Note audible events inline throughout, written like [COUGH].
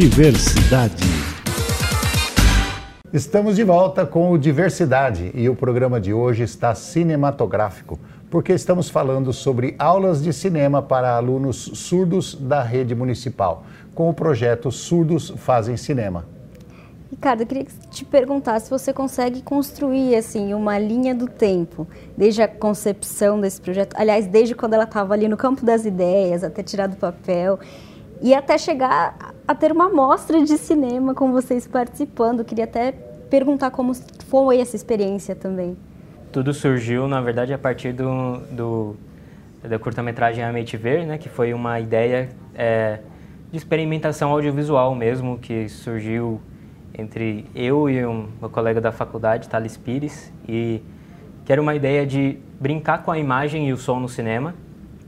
Diversidade. Estamos de volta com o Diversidade e o programa de hoje está cinematográfico, porque estamos falando sobre aulas de cinema para alunos surdos da rede municipal, com o projeto Surdos Fazem Cinema. Ricardo, eu queria te perguntar se você consegue construir assim uma linha do tempo, desde a concepção desse projeto, aliás, desde quando ela estava ali no campo das ideias, até tirar do papel, e até chegar a ter uma mostra de cinema com vocês participando. Queria até perguntar como foi essa experiência também. Tudo surgiu, na verdade, a partir do, do da curta-metragem A Mente Ver, né, que foi uma ideia é, de experimentação audiovisual mesmo, que surgiu entre eu e um meu colega da faculdade, Thales Pires, e que era uma ideia de brincar com a imagem e o som no cinema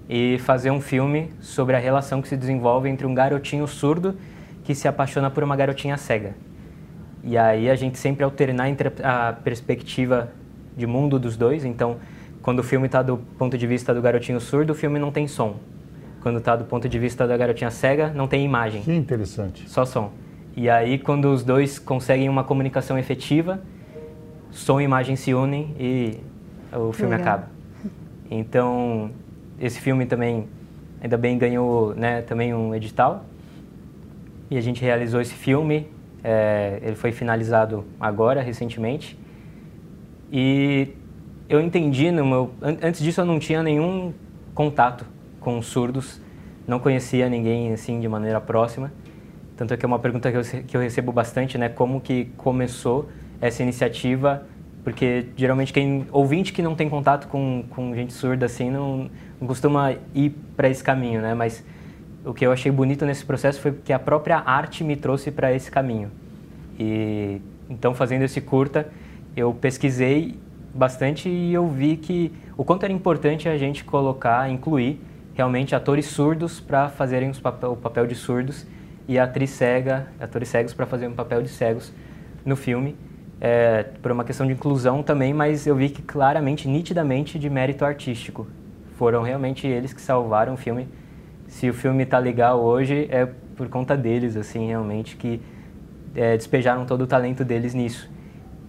e fazer um filme sobre a relação que se desenvolve entre um garotinho surdo que se apaixona por uma garotinha cega. E aí a gente sempre alternar entre a perspectiva de mundo dos dois, então quando o filme está do ponto de vista do garotinho surdo, o filme não tem som. Quando está do ponto de vista da garotinha cega, não tem imagem. Que interessante. Só som. E aí, quando os dois conseguem uma comunicação efetiva, som e imagem se unem e o filme Legal. acaba. Então, esse filme também, ainda bem, ganhou né, também um edital. E a gente realizou esse filme. É, ele foi finalizado agora, recentemente. E eu entendi, no meu, antes disso eu não tinha nenhum contato com surdos, não conhecia ninguém assim de maneira próxima. Tanto é que é uma pergunta que eu, que eu recebo bastante, né? Como que começou essa iniciativa? Porque geralmente quem ouvinte que não tem contato com, com gente surda assim não, não costuma ir para esse caminho, né? Mas o que eu achei bonito nesse processo foi que a própria arte me trouxe para esse caminho. E então fazendo esse curta, eu pesquisei bastante e eu vi que o quanto era importante a gente colocar, incluir realmente atores surdos para fazerem papel, o papel de surdos e atriz cega, atores cegos para fazer um papel de cegos no filme, é, por uma questão de inclusão também, mas eu vi que claramente, nitidamente, de mérito artístico. Foram realmente eles que salvaram o filme. Se o filme está legal hoje, é por conta deles, assim, realmente, que é, despejaram todo o talento deles nisso.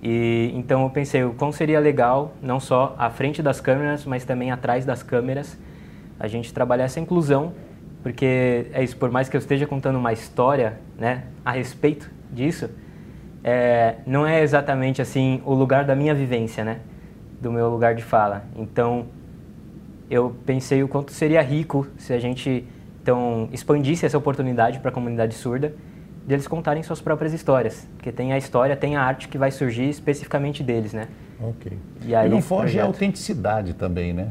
E então eu pensei, o quão seria legal, não só à frente das câmeras, mas também atrás das câmeras, a gente trabalhar essa inclusão porque é isso, por mais que eu esteja contando uma história, né, a respeito disso, é, não é exatamente assim o lugar da minha vivência, né, do meu lugar de fala. Então, eu pensei o quanto seria rico se a gente então expandisse essa oportunidade para a comunidade surda de eles contarem suas próprias histórias, porque tem a história, tem a arte que vai surgir especificamente deles, né? Ok. E, aí, e não foge a autenticidade também, né?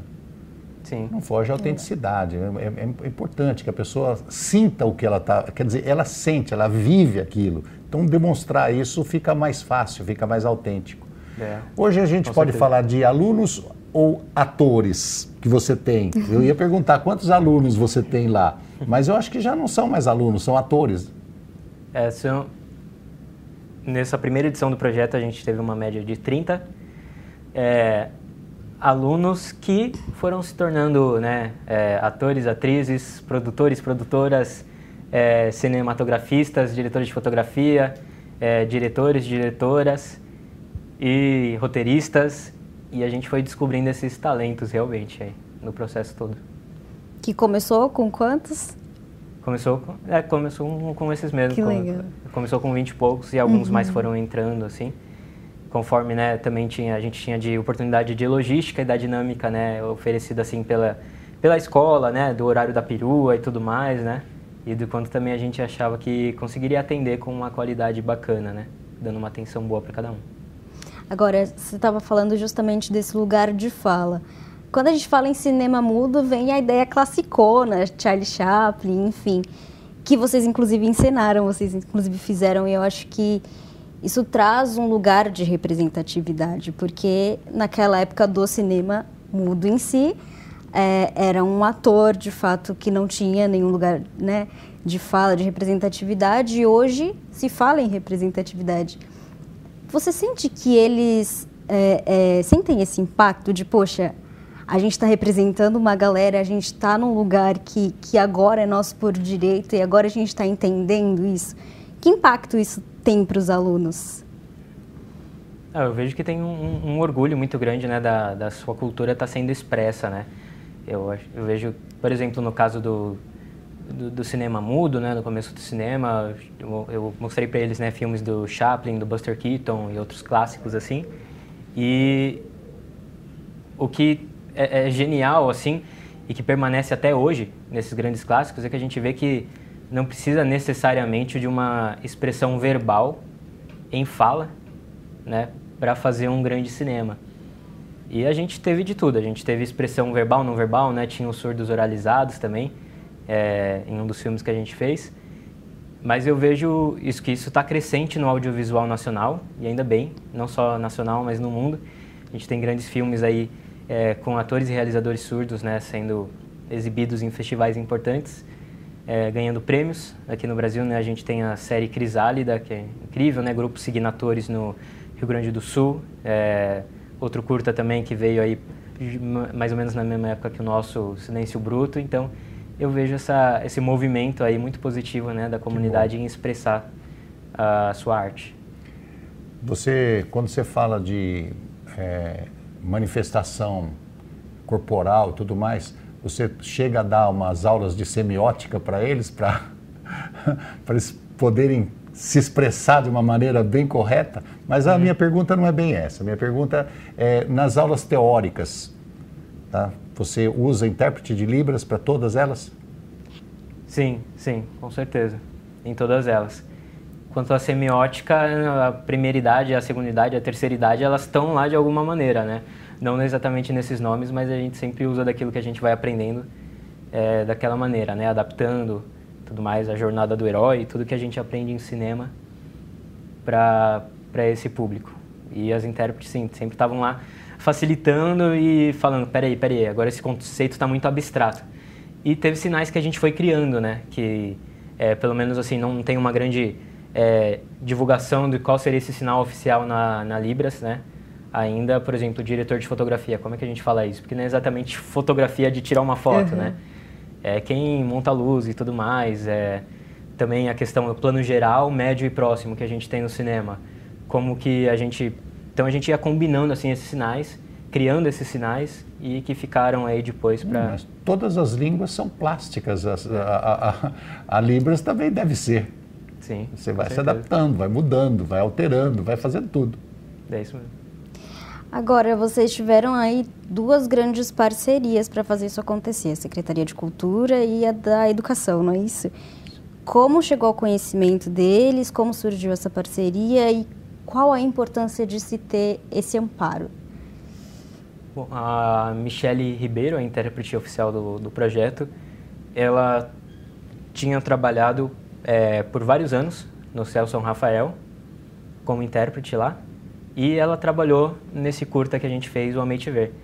Sim. Não foge à autenticidade. É, é, é, importante que a pessoa sinta o que ela está. Quer dizer, ela sente, ela vive aquilo. Então, demonstrar isso fica mais fácil, fica mais autêntico. É. Hoje a gente Com pode certeza. falar de alunos ou atores que você tem. Eu ia perguntar quantos alunos você tem lá, mas eu acho que já não são mais alunos, são atores. É, são... Nessa primeira edição do projeto a gente teve uma média de 30. É, alunos que foram se tornando né, é, atores, atrizes, produtores, produtoras, é, cinematografistas, diretores de fotografia, é, diretores, diretoras e roteiristas. E a gente foi descobrindo esses talentos realmente aí, no processo todo. Que começou com quantos? Começou com, é, começou com, com esses mesmos. Que legal. Começou com 20 e poucos e alguns uhum. mais foram entrando, assim conforme né, também tinha, a gente tinha de oportunidade de logística e da dinâmica né, oferecida assim pela, pela escola, né, do horário da perua e tudo mais, né, e do quanto também a gente achava que conseguiria atender com uma qualidade bacana, né, dando uma atenção boa para cada um. Agora, você estava falando justamente desse lugar de fala. Quando a gente fala em cinema mudo, vem a ideia classicona, Charlie Chaplin, enfim, que vocês inclusive encenaram, vocês inclusive fizeram, e eu acho que isso traz um lugar de representatividade, porque naquela época do cinema mudo em si, é, era um ator, de fato, que não tinha nenhum lugar né, de fala, de representatividade, e hoje se fala em representatividade. Você sente que eles é, é, sentem esse impacto de, poxa, a gente está representando uma galera, a gente está num lugar que, que agora é nosso por direito e agora a gente está entendendo isso? Que impacto isso tem para os alunos? Ah, eu vejo que tem um, um, orgulho muito grande né, da, da sua cultura estar tá sendo expressa. Né? Eu, eu vejo, por exemplo, no caso do, do, do, cinema mudo, né, no começo do cinema, eu, eu mostrei para eles né, filmes do Chaplin, do Buster Keaton e outros clássicos assim. E o que é, é genial assim e que permanece até hoje nesses grandes clássicos é que a gente vê que não precisa necessariamente de uma expressão verbal em fala, né, para fazer um grande cinema. E a gente teve de tudo, a gente teve expressão verbal, não verbal, né, tinha os surdos oralizados também, é, em um dos filmes que a gente fez. Mas eu vejo isso que isso está crescente no audiovisual nacional, e ainda bem, não só nacional, mas no mundo. A gente tem grandes filmes aí é, com atores e realizadores surdos, né, sendo exibidos em festivais importantes, é, ganhando prêmios. Aqui no Brasil, né, a gente tem a série Crisálida, que é incrível, né, grupo seguindo atores no Rio Grande do Sul. É, outro curta também que veio aí mais ou menos na mesma época que o nosso Silêncio Bruto. Então, eu vejo essa, esse movimento aí muito positivo né, da comunidade em expressar a sua arte. Você, quando você fala de é, manifestação corporal e tudo mais, você chega a dar umas aulas de semiótica para eles, para [LAUGHS] eles poderem se expressar de uma maneira bem correta, mas a uhum. minha pergunta não é bem essa. A minha pergunta é nas aulas teóricas, tá? Você usa intérprete de Libras para todas elas? Sim, sim, com certeza. Em todas elas. Quanto à semiótica, a primeira idade, a segunda idade, a terceira idade, elas estão lá de alguma maneira, né? Não exatamente nesses nomes, mas a gente sempre usa daquilo que a gente vai aprendendo é, daquela maneira, né? Adaptando tudo mais, a jornada do herói, tudo que a gente aprende em cinema para esse público. E as intérpretes, sim, sempre estavam lá facilitando e falando, peraí, peraí, agora esse conceito está muito abstrato. E teve sinais que a gente foi criando, né? Que, é, pelo menos assim, não tem uma grande é, divulgação de qual seria esse sinal oficial na, na Libras, né? Ainda, por exemplo, diretor de fotografia, como é que a gente fala isso? Porque não é exatamente fotografia de tirar uma foto, uhum. né? é, quem monta a luz e tudo mais, é, também a questão do plano geral, médio e próximo que a gente tem no cinema. Como que a gente... Então a gente ia combinando assim esses sinais, criando esses sinais e que ficaram aí depois para... Hum, todas as línguas são plásticas, a, a, a, a Libras também deve ser. Sim. Você vai se adaptando, vai mudando, vai alterando, vai fazendo tudo. É isso mesmo. Agora, vocês tiveram aí duas grandes parcerias para fazer isso acontecer, a Secretaria de Cultura e a da Educação, não é isso? Como chegou ao conhecimento deles, como surgiu essa parceria e qual a importância de se ter esse amparo? Bom, a Michele Ribeiro, a intérprete oficial do, do projeto, ela tinha trabalhado é, por vários anos no Céu São Rafael como intérprete lá e ela trabalhou nesse curta que a gente fez, o Amei Te Ver.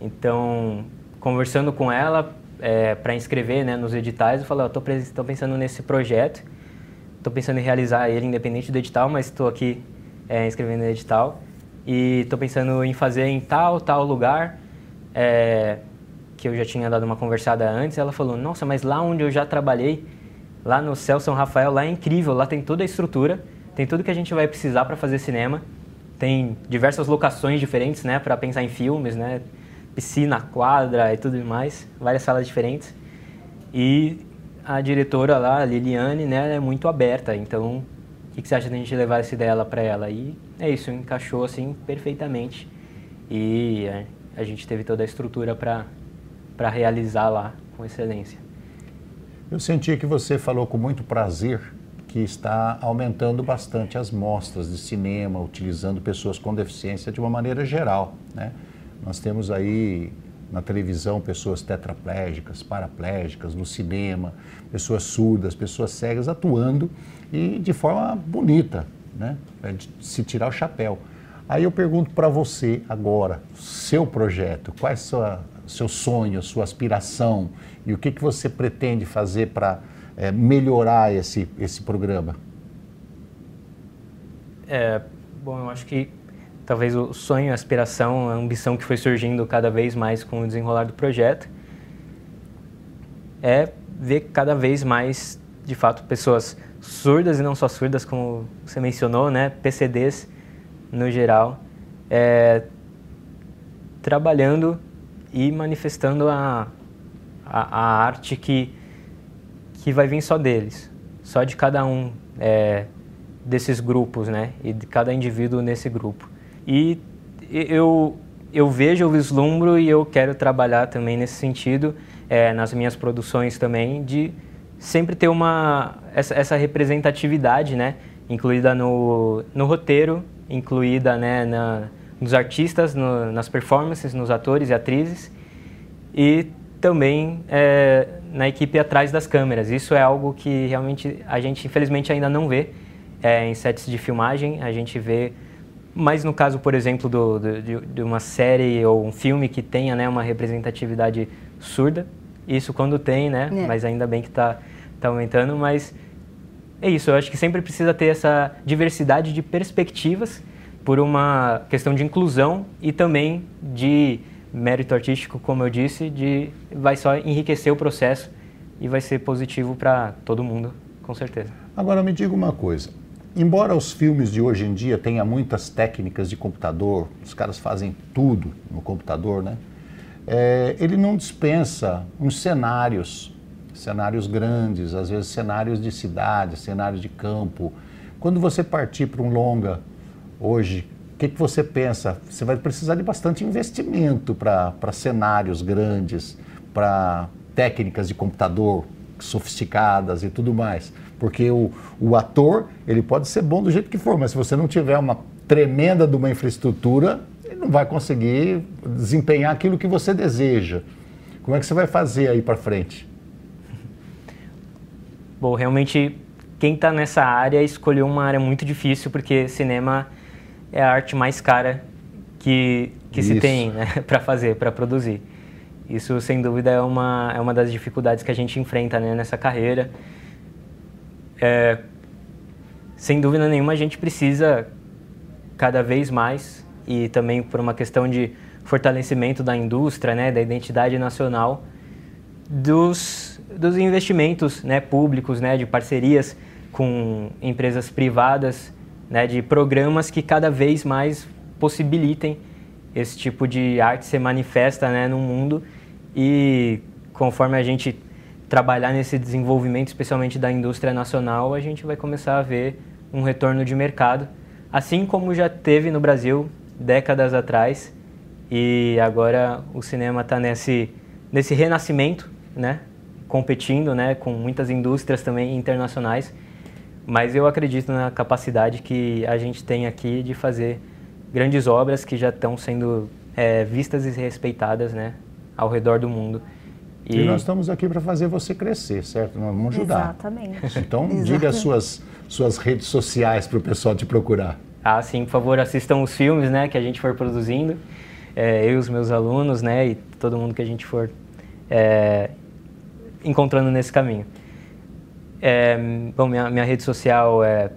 Então, conversando com ela é, para inscrever né, nos editais, eu falei, estou oh, pensando nesse projeto, estou pensando em realizar ele independente do edital, mas estou aqui é, inscrevendo no edital. E estou pensando em fazer em tal, tal lugar, é, que eu já tinha dado uma conversada antes, ela falou, nossa, mas lá onde eu já trabalhei, lá no Céu São Rafael, lá é incrível, lá tem toda a estrutura, tem tudo que a gente vai precisar para fazer cinema, tem diversas locações diferentes, né, para pensar em filmes, né, piscina, quadra e tudo mais, várias salas diferentes. E a diretora lá, a Liliane, né, é muito aberta, então que, que você acha da gente levar essa ideia para ela? E é isso, encaixou assim perfeitamente. E é, a gente teve toda a estrutura para realizar lá com excelência. Eu senti que você falou com muito prazer que está aumentando bastante as mostras de cinema, utilizando pessoas com deficiência de uma maneira geral. Né? Nós temos aí na televisão pessoas tetraplégicas, paraplégicas, no cinema, pessoas surdas, pessoas cegas atuando e de forma bonita, né? É de se tirar o chapéu. Aí eu pergunto para você agora, seu projeto, qual é o seu sonho, sua aspiração e o que, que você pretende fazer para é, melhorar esse, esse programa? É, bom, eu acho que talvez o sonho, a aspiração, a ambição que foi surgindo cada vez mais com o desenrolar do projeto é ver cada vez mais, de fato, pessoas surdas e não só surdas, como você mencionou, né? PCDs no geral, é, trabalhando e manifestando a, a, a, arte que, que vai vir só deles, só de cada um é, desses grupos, né? E de cada indivíduo nesse grupo. E eu, eu vejo, eu vislumbro e eu quero trabalhar também nesse sentido, é, nas minhas produções também, de sempre ter uma, essa, essa representatividade, né? Incluída no, no roteiro, incluída né, na, nos artistas, no, nas performances, nos atores e atrizes e também é, na equipe atrás das câmeras. Isso é algo que realmente a gente infelizmente ainda não vê é, em sets de filmagem. A gente vê, mas no caso, por exemplo, do, do, de, de, uma série ou um filme que tenha né, uma representatividade surda. Isso quando tem, né? É. Mas ainda bem que está tá aumentando. Mas é isso. Eu acho que sempre precisa ter essa diversidade de perspectivas por uma questão de inclusão e também de mérito artístico, como eu disse, de vai só enriquecer o processo e vai ser positivo para todo mundo, com certeza. Agora me diga uma coisa. Embora os filmes de hoje em dia tenham muitas técnicas de computador, os caras fazem tudo no computador, né? É, ele não dispensa uns cenários, cenários grandes, às vezes cenários de cidade, cenários de campo. Quando você partir para um longa hoje, o que, que você pensa? Você vai precisar de bastante investimento para cenários grandes, para técnicas de computador sofisticadas e tudo mais. Porque o, o ator, ele pode ser bom do jeito que for, mas se você não tiver uma tremenda de uma infraestrutura, ele não vai conseguir desempenhar aquilo que você deseja. Como é que você vai fazer aí para frente? [LAUGHS] Bom, realmente quem está nessa área escolheu uma área muito difícil porque cinema é a arte mais cara que, que se tem né, [LAUGHS] para fazer, para produzir. Isso, sem dúvida, é uma, é uma das dificuldades que a gente enfrenta né, nessa carreira. É, sem dúvida nenhuma, a gente precisa cada vez mais, e também por uma questão de fortalecimento da indústria, né, da identidade nacional, dos, dos investimentos né, públicos, né, de parcerias com empresas privadas né, de programas que cada vez mais possibilitem esse tipo de arte ser manifesta né, no mundo. E conforme a gente trabalhar nesse desenvolvimento, especialmente da indústria nacional, a gente vai começar a ver um retorno de mercado, assim como já teve no Brasil décadas atrás. E agora o cinema está nesse nesse renascimento, né, competindo, né, com muitas indústrias também internacionais. Mas eu acredito na capacidade que a gente tem aqui de fazer grandes obras que já estão sendo é, vistas e respeitadas né, ao redor do mundo. E, e nós estamos aqui para fazer você crescer, certo? Nós vamos ajudar. Exatamente. Então, Exatamente. [LAUGHS] diga as suas, suas redes sociais para o pessoal te procurar. Ah, sim, por favor, assistam os filmes né, que a gente for produzindo. É, eu e os meus alunos, né, e todo mundo que a gente for é, encontrando nesse caminho. É, bom, minha, minha rede social é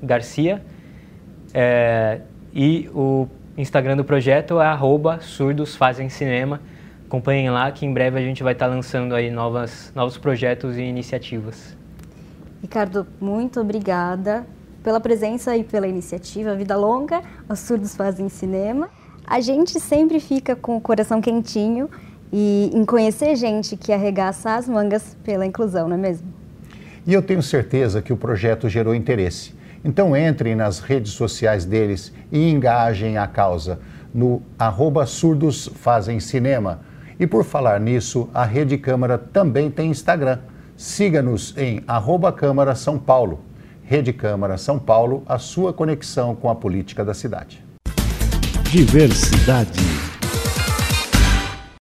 ricardo.cgarcia é, e o Instagram do projeto é arroba surdos fazem cinema. Acompanhem lá que em breve a gente vai estar lançando aí novas, novos projetos e iniciativas. Ricardo, muito obrigada pela presença e pela iniciativa. Vida longa, os surdos fazem cinema. A gente sempre fica com o coração quentinho e em conhecer gente que arregaça as mangas pela inclusão, não é mesmo? E eu tenho certeza que o projeto gerou interesse. Então entrem nas redes sociais deles e engajem a causa no arroba surdos fazem cinema. E por falar nisso, a Rede Câmara também tem Instagram. Siga-nos em arroba Câmara São Paulo. Rede Câmara São Paulo, a sua conexão com a política da cidade. Diversidade.